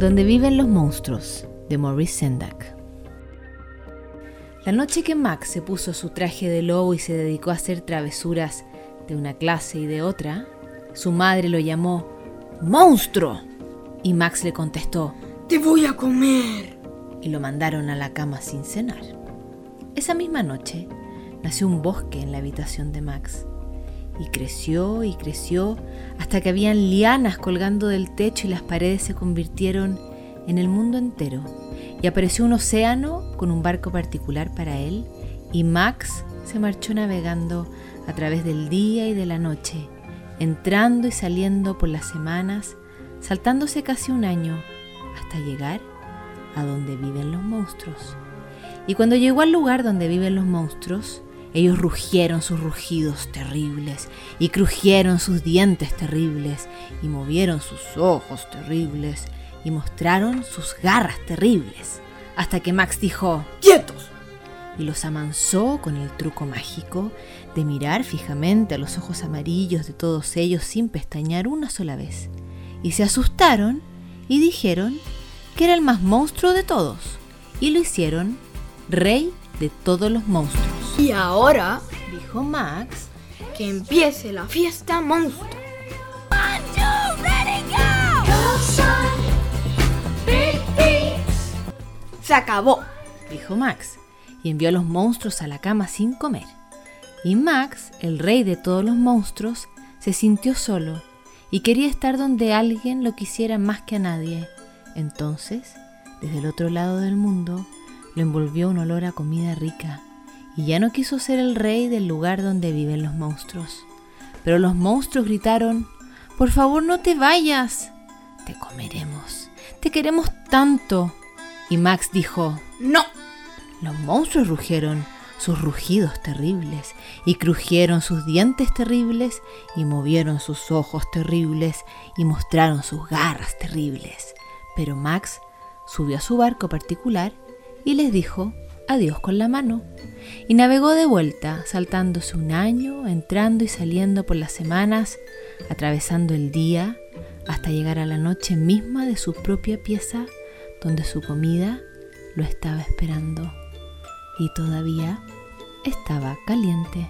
Donde viven los monstruos, de Maurice Sendak. La noche que Max se puso su traje de lobo y se dedicó a hacer travesuras de una clase y de otra, su madre lo llamó ¡Monstruo! Y Max le contestó ¡Te voy a comer! Y lo mandaron a la cama sin cenar. Esa misma noche nació un bosque en la habitación de Max. Y creció y creció hasta que habían lianas colgando del techo y las paredes se convirtieron en el mundo entero. Y apareció un océano con un barco particular para él y Max se marchó navegando a través del día y de la noche, entrando y saliendo por las semanas, saltándose casi un año hasta llegar a donde viven los monstruos. Y cuando llegó al lugar donde viven los monstruos, ellos rugieron sus rugidos terribles y crujieron sus dientes terribles y movieron sus ojos terribles y mostraron sus garras terribles. Hasta que Max dijo, ¡Quietos! Y los amansó con el truco mágico de mirar fijamente a los ojos amarillos de todos ellos sin pestañear una sola vez. Y se asustaron y dijeron que era el más monstruo de todos. Y lo hicieron rey de todos los monstruos. Y ahora, Dijo Max, que empiece la fiesta monstruo. Se acabó. dijo Max, y envió a los monstruos a la cama sin comer. Y Max, el rey de todos los monstruos, se sintió solo y quería estar donde alguien lo quisiera más que a nadie. Entonces, desde el otro lado del mundo, lo envolvió un olor a comida rica y ya no quiso ser el rey del lugar donde viven los monstruos. Pero los monstruos gritaron, por favor no te vayas, te comeremos, te queremos tanto. Y Max dijo, No. los monstruos rugieron sus rugidos terribles y crujieron sus dientes terribles y movieron sus ojos terribles y mostraron sus garras terribles. Pero Max subió a su barco particular y les dijo adiós con la mano y navegó de vuelta, saltándose un año, entrando y saliendo por las semanas, atravesando el día hasta llegar a la noche misma de su propia pieza donde su comida lo estaba esperando y todavía estaba caliente.